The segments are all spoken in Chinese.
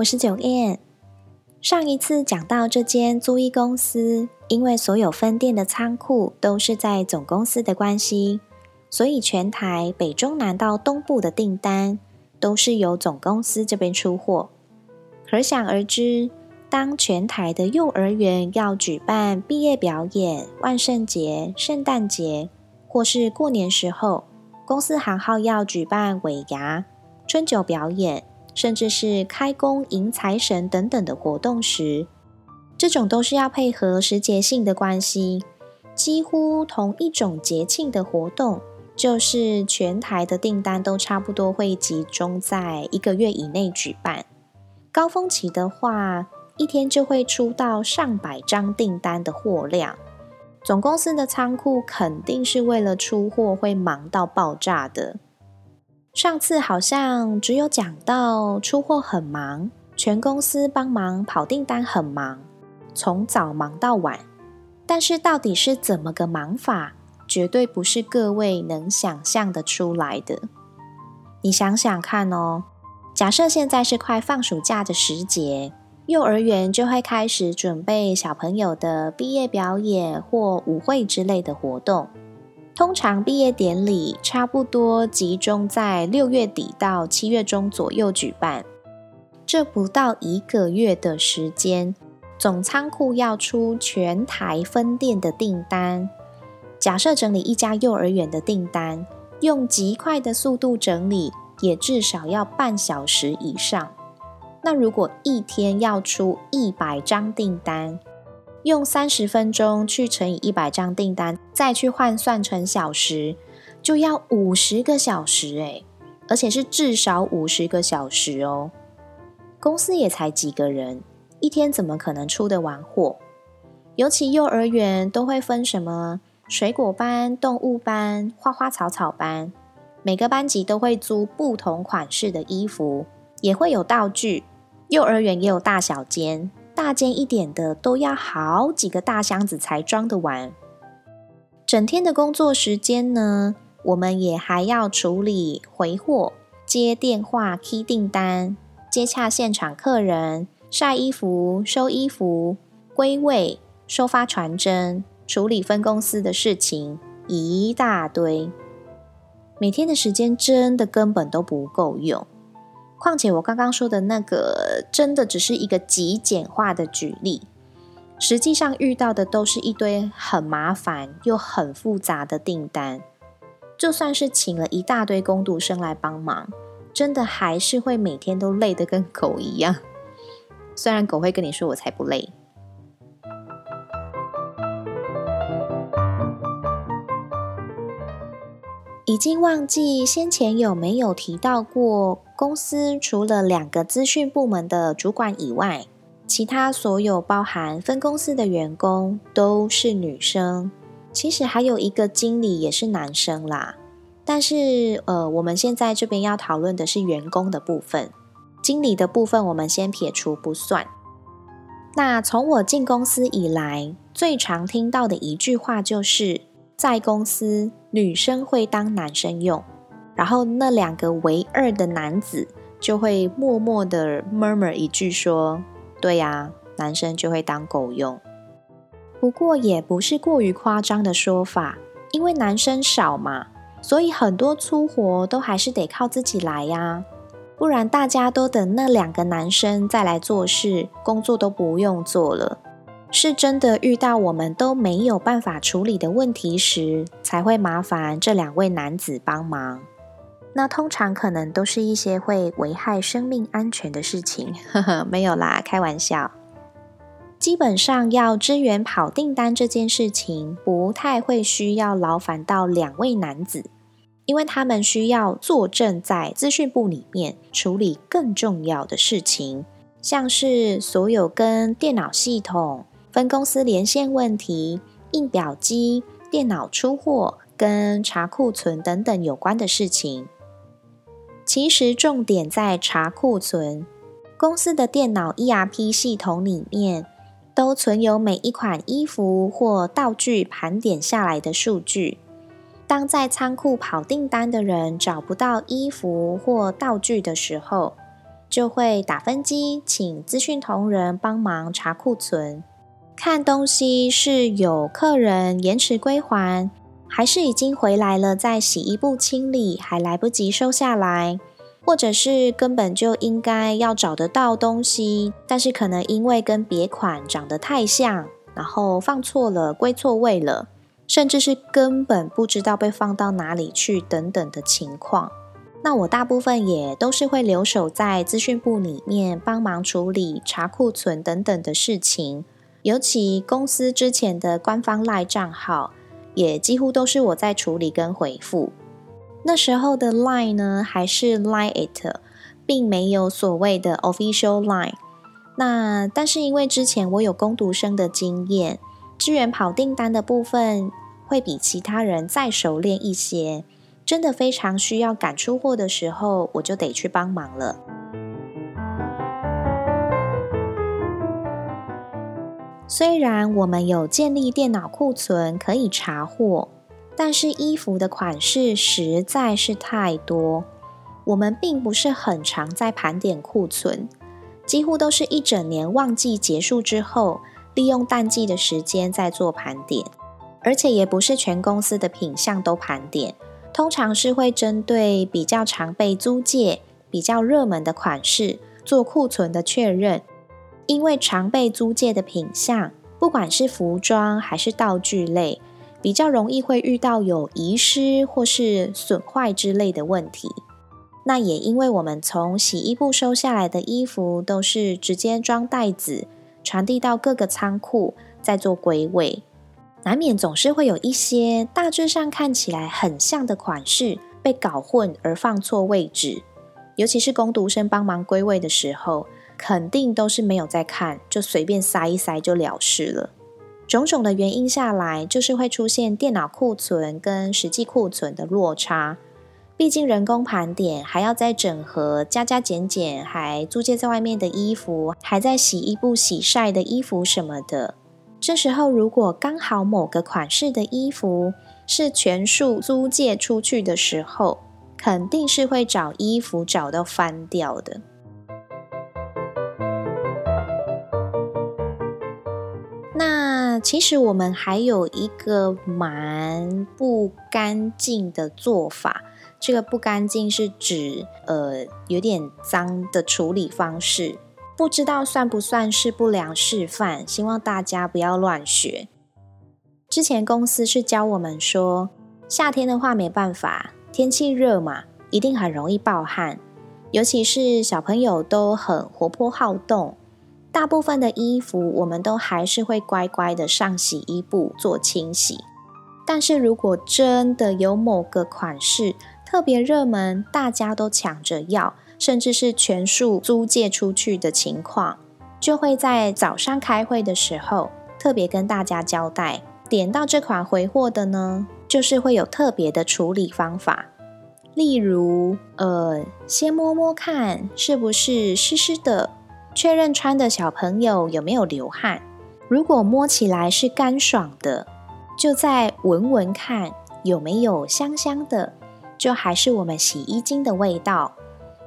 我是九燕。上一次讲到这间租衣公司，因为所有分店的仓库都是在总公司的关系，所以全台北中南到东部的订单都是由总公司这边出货。可想而知，当全台的幼儿园要举办毕业表演、万圣节、圣诞节，或是过年时候，公司行号要举办尾牙、春酒表演。甚至是开工迎财神等等的活动时，这种都是要配合时节性的关系。几乎同一种节庆的活动，就是全台的订单都差不多会集中在一个月以内举办。高峰期的话，一天就会出到上百张订单的货量，总公司的仓库肯定是为了出货会忙到爆炸的。上次好像只有讲到出货很忙，全公司帮忙跑订单很忙，从早忙到晚。但是到底是怎么个忙法，绝对不是各位能想象的出来的。你想想看哦，假设现在是快放暑假的时节，幼儿园就会开始准备小朋友的毕业表演或舞会之类的活动。通常毕业典礼差不多集中在六月底到七月中左右举办，这不到一个月的时间，总仓库要出全台分店的订单。假设整理一家幼儿园的订单，用极快的速度整理，也至少要半小时以上。那如果一天要出一百张订单，用三十分钟去乘以一百张订单，再去换算成小时，就要五十个小时诶，而且是至少五十个小时哦。公司也才几个人，一天怎么可能出得完货？尤其幼儿园都会分什么水果班、动物班、花花草草班，每个班级都会租不同款式的衣服，也会有道具。幼儿园也有大小间。大件一点的都要好几个大箱子才装得完。整天的工作时间呢，我们也还要处理回货、接电话、key 订单、接洽现场客人、晒衣服、收衣服、归位、收发传真、处理分公司的事情，一大堆。每天的时间真的根本都不够用。况且我刚刚说的那个，真的只是一个极简化的举例，实际上遇到的都是一堆很麻烦又很复杂的订单。就算是请了一大堆工读生来帮忙，真的还是会每天都累得跟狗一样。虽然狗会跟你说我才不累。已经忘记先前有没有提到过，公司除了两个资讯部门的主管以外，其他所有包含分公司的员工都是女生。其实还有一个经理也是男生啦。但是呃，我们现在这边要讨论的是员工的部分，经理的部分我们先撇除不算。那从我进公司以来，最常听到的一句话就是。在公司，女生会当男生用，然后那两个唯二的男子就会默默的 murmur 一句说：“对呀，男生就会当狗用。”不过也不是过于夸张的说法，因为男生少嘛，所以很多粗活都还是得靠自己来呀，不然大家都等那两个男生再来做事，工作都不用做了。是真的遇到我们都没有办法处理的问题时，才会麻烦这两位男子帮忙。那通常可能都是一些会危害生命安全的事情，呵呵，没有啦，开玩笑。基本上要支援跑订单这件事情，不太会需要劳烦到两位男子，因为他们需要坐镇在资讯部里面处理更重要的事情，像是所有跟电脑系统、分公司连线问题、印表机、电脑出货、跟查库存等等有关的事情。其实重点在查库存。公司的电脑 ERP 系统里面都存有每一款衣服或道具盘点下来的数据。当在仓库跑订单的人找不到衣服或道具的时候，就会打分机，请资讯同仁帮忙查库存，看东西是有客人延迟归还，还是已经回来了，在洗衣部清理还来不及收下来。或者是根本就应该要找得到东西，但是可能因为跟别款长得太像，然后放错了、归错位了，甚至是根本不知道被放到哪里去等等的情况。那我大部分也都是会留守在资讯部里面帮忙处理查库存等等的事情，尤其公司之前的官方赖账号，也几乎都是我在处理跟回复。那时候的 Line 呢，还是 Line it，并没有所谓的 official Line。那但是因为之前我有攻读生的经验，支援跑订单的部分会比其他人再熟练一些。真的非常需要赶出货的时候，我就得去帮忙了。虽然我们有建立电脑库存可以查货。但是衣服的款式实在是太多，我们并不是很常在盘点库存，几乎都是一整年旺季结束之后，利用淡季的时间在做盘点，而且也不是全公司的品相都盘点，通常是会针对比较常被租借、比较热门的款式做库存的确认，因为常被租借的品相，不管是服装还是道具类。比较容易会遇到有遗失或是损坏之类的问题。那也因为我们从洗衣部收下来的衣服都是直接装袋子，传递到各个仓库，再做归位，难免总是会有一些大致上看起来很像的款式被搞混而放错位置。尤其是工读生帮忙归位的时候，肯定都是没有在看，就随便塞一塞就了事了。种种的原因下来，就是会出现电脑库存跟实际库存的落差。毕竟人工盘点还要再整合加加减减，还租借在外面的衣服，还在洗衣部洗晒的衣服什么的。这时候如果刚好某个款式的衣服是全数租借出去的时候，肯定是会找衣服找到翻掉的。那其实我们还有一个蛮不干净的做法，这个不干净是指呃有点脏的处理方式，不知道算不算是不良示范，希望大家不要乱学。之前公司是教我们说，夏天的话没办法，天气热嘛，一定很容易暴汗，尤其是小朋友都很活泼好动。大部分的衣服，我们都还是会乖乖的上洗衣部做清洗。但是如果真的有某个款式特别热门，大家都抢着要，甚至是全数租借出去的情况，就会在早上开会的时候特别跟大家交代：点到这款回货的呢，就是会有特别的处理方法。例如，呃，先摸摸看是不是湿湿的。确认穿的小朋友有没有流汗，如果摸起来是干爽的，就再闻闻看有没有香香的，就还是我们洗衣精的味道。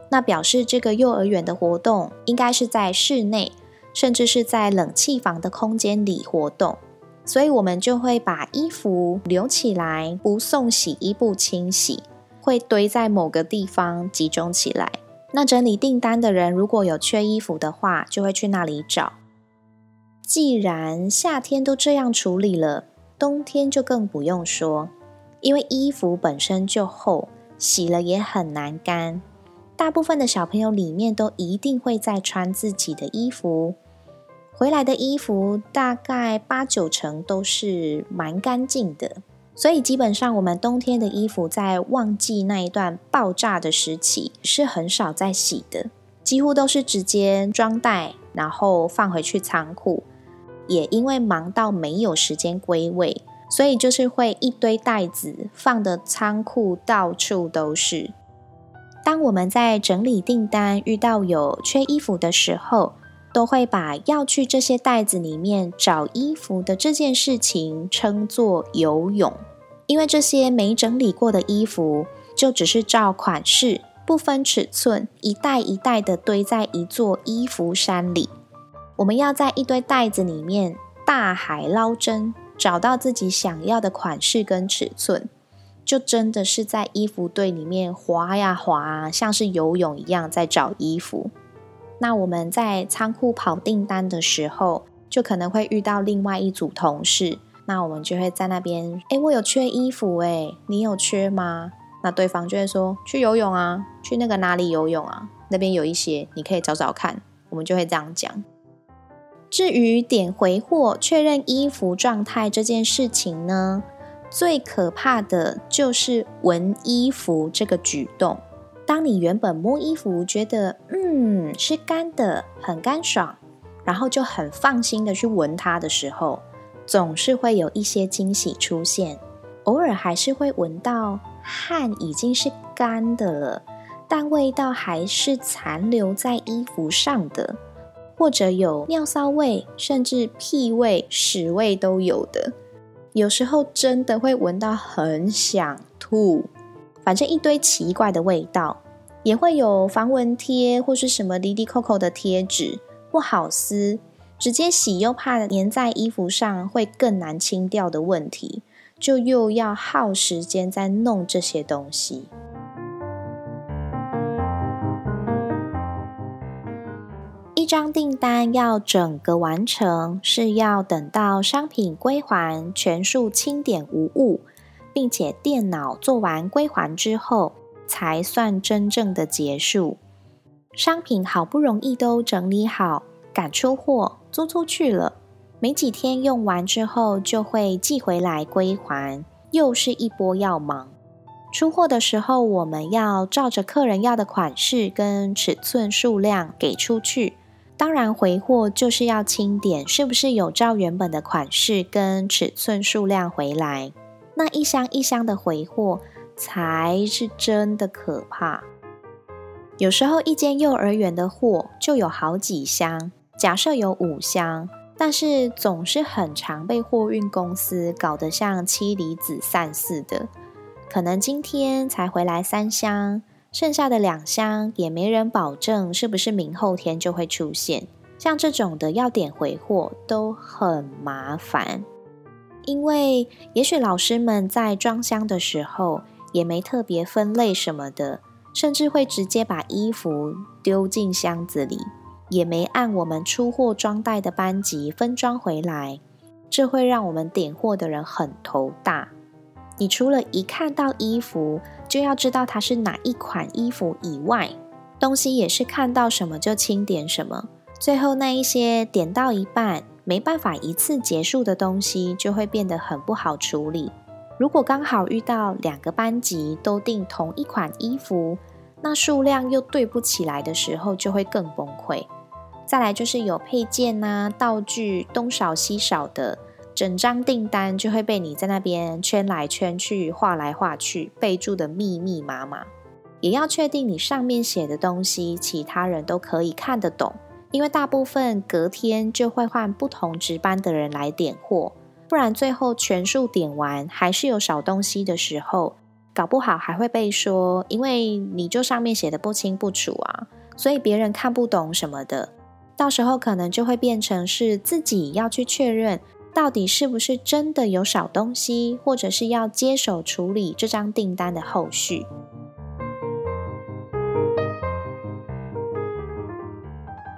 那表示这个幼儿园的活动应该是在室内，甚至是在冷气房的空间里活动，所以我们就会把衣服留起来，不送洗衣部清洗，会堆在某个地方集中起来。那整理订单的人如果有缺衣服的话，就会去那里找。既然夏天都这样处理了，冬天就更不用说，因为衣服本身就厚，洗了也很难干。大部分的小朋友里面都一定会再穿自己的衣服，回来的衣服大概八九成都是蛮干净的。所以基本上我们冬天的衣服在旺季那一段爆炸的时期是很少在洗的，几乎都是直接装袋，然后放回去仓库。也因为忙到没有时间归位，所以就是会一堆袋子放的仓库到处都是。当我们在整理订单遇到有缺衣服的时候，都会把要去这些袋子里面找衣服的这件事情称作游泳，因为这些没整理过的衣服就只是照款式不分尺寸，一袋一袋的堆在一座衣服山里。我们要在一堆袋子里面大海捞针，找到自己想要的款式跟尺寸，就真的是在衣服堆里面滑呀滑，像是游泳一样在找衣服。那我们在仓库跑订单的时候，就可能会遇到另外一组同事。那我们就会在那边，哎，我有缺衣服，哎，你有缺吗？那对方就会说，去游泳啊，去那个哪里游泳啊？那边有一些，你可以找找看。我们就会这样讲。至于点回货、确认衣服状态这件事情呢，最可怕的就是闻衣服这个举动。当你原本摸衣服觉得嗯是干的，很干爽，然后就很放心的去闻它的时候，总是会有一些惊喜出现。偶尔还是会闻到汗已经是干的了，但味道还是残留在衣服上的，或者有尿骚味，甚至屁味、屎味都有的。有时候真的会闻到很想吐。反正一堆奇怪的味道，也会有防蚊贴或是什么滴滴扣扣的贴纸不好撕，直接洗又怕粘在衣服上会更难清掉的问题，就又要耗时间在弄这些东西。一张订单要整个完成，是要等到商品归还、全数清点无误。并且电脑做完归还之后，才算真正的结束。商品好不容易都整理好，赶出货租出去了，没几天用完之后就会寄回来归还，又是一波要忙。出货的时候，我们要照着客人要的款式跟尺寸数量给出去。当然回货就是要清点，是不是有照原本的款式跟尺寸数量回来。那一箱一箱的回货才是真的可怕。有时候一间幼儿园的货就有好几箱，假设有五箱，但是总是很常被货运公司搞得像妻离子散似的。可能今天才回来三箱，剩下的两箱也没人保证是不是明后天就会出现。像这种的要点回货都很麻烦。因为也许老师们在装箱的时候也没特别分类什么的，甚至会直接把衣服丢进箱子里，也没按我们出货装袋的班级分装回来，这会让我们点货的人很头大。你除了一看到衣服就要知道它是哪一款衣服以外，东西也是看到什么就清点什么，最后那一些点到一半。没办法一次结束的东西，就会变得很不好处理。如果刚好遇到两个班级都订同一款衣服，那数量又对不起来的时候，就会更崩溃。再来就是有配件呐、道具东少西少的，整张订单就会被你在那边圈来圈去、画来画去，备注的密密麻麻。也要确定你上面写的东西，其他人都可以看得懂。因为大部分隔天就会换不同值班的人来点货，不然最后全数点完还是有少东西的时候，搞不好还会被说，因为你就上面写的不清不楚啊，所以别人看不懂什么的，到时候可能就会变成是自己要去确认到底是不是真的有少东西，或者是要接手处理这张订单的后续。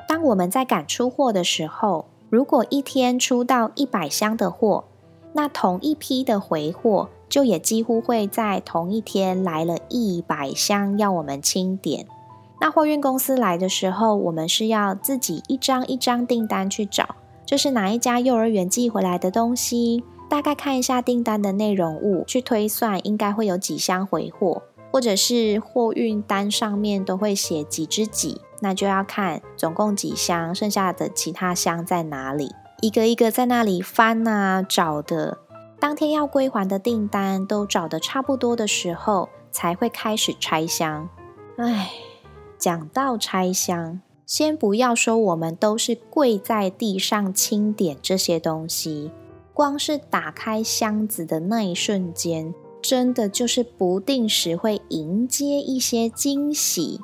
当我们在赶出货的时候，如果一天出到一百箱的货，那同一批的回货就也几乎会在同一天来了一百箱要我们清点。那货运公司来的时候，我们是要自己一张一张订单去找，这是哪一家幼儿园寄回来的东西？大概看一下订单的内容物，去推算应该会有几箱回货，或者是货运单上面都会写几只几，那就要看总共几箱，剩下的其他箱在哪里，一个一个在那里翻啊找的。当天要归还的订单都找的差不多的时候，才会开始拆箱。唉，讲到拆箱，先不要说我们都是跪在地上清点这些东西。光是打开箱子的那一瞬间，真的就是不定时会迎接一些惊喜。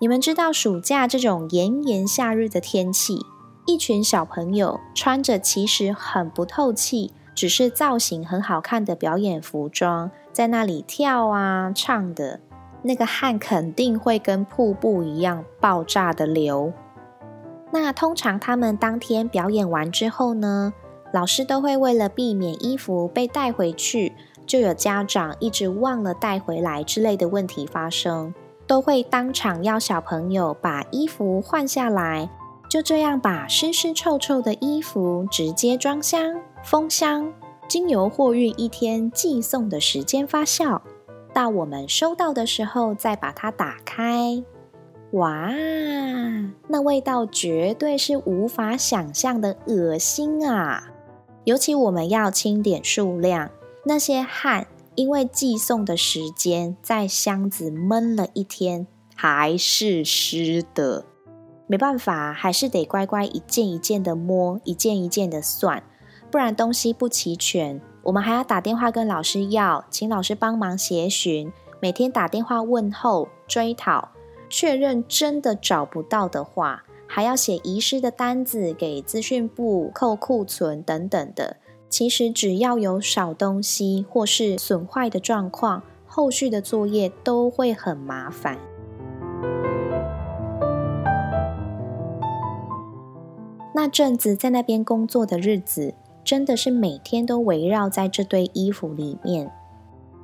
你们知道，暑假这种炎炎夏日的天气，一群小朋友穿着其实很不透气，只是造型很好看的表演服装，在那里跳啊唱的，那个汗肯定会跟瀑布一样爆炸的流。那通常他们当天表演完之后呢？老师都会为了避免衣服被带回去，就有家长一直忘了带回来之类的问题发生，都会当场要小朋友把衣服换下来，就这样把湿湿臭臭的衣服直接装箱封箱，经由货运一天寄送的时间发酵，到我们收到的时候再把它打开，哇，那味道绝对是无法想象的恶心啊！尤其我们要清点数量，那些汗因为寄送的时间在箱子闷了一天，还是湿的，没办法，还是得乖乖一件一件的摸，一件一件的算，不然东西不齐全，我们还要打电话跟老师要，请老师帮忙协寻，每天打电话问候追讨，确认真的找不到的话。还要写遗失的单子给资讯部扣库存等等的。其实只要有少东西或是损坏的状况，后续的作业都会很麻烦。那阵子在那边工作的日子，真的是每天都围绕在这堆衣服里面，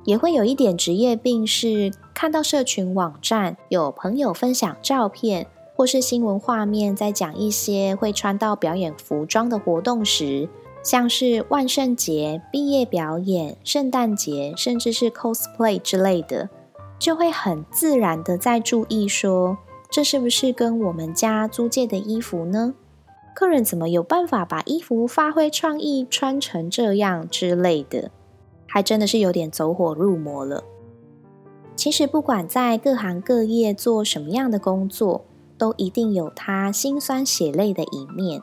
也会有一点职业病，是看到社群网站有朋友分享照片。或是新闻画面在讲一些会穿到表演服装的活动时，像是万圣节、毕业表演、圣诞节，甚至是 cosplay 之类的，就会很自然的在注意说，这是不是跟我们家租借的衣服呢？客人怎么有办法把衣服发挥创意穿成这样之类的，还真的是有点走火入魔了。其实不管在各行各业做什么样的工作。都一定有他辛酸血泪的一面，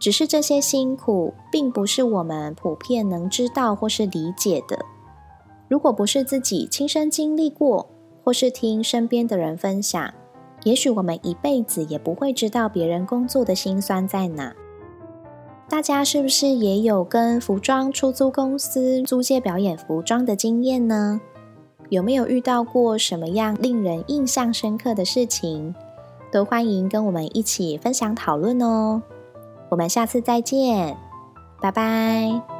只是这些辛苦并不是我们普遍能知道或是理解的。如果不是自己亲身经历过，或是听身边的人分享，也许我们一辈子也不会知道别人工作的辛酸在哪。大家是不是也有跟服装出租公司租借表演服装的经验呢？有没有遇到过什么样令人印象深刻的事情？都欢迎跟我们一起分享讨论哦！我们下次再见，拜拜。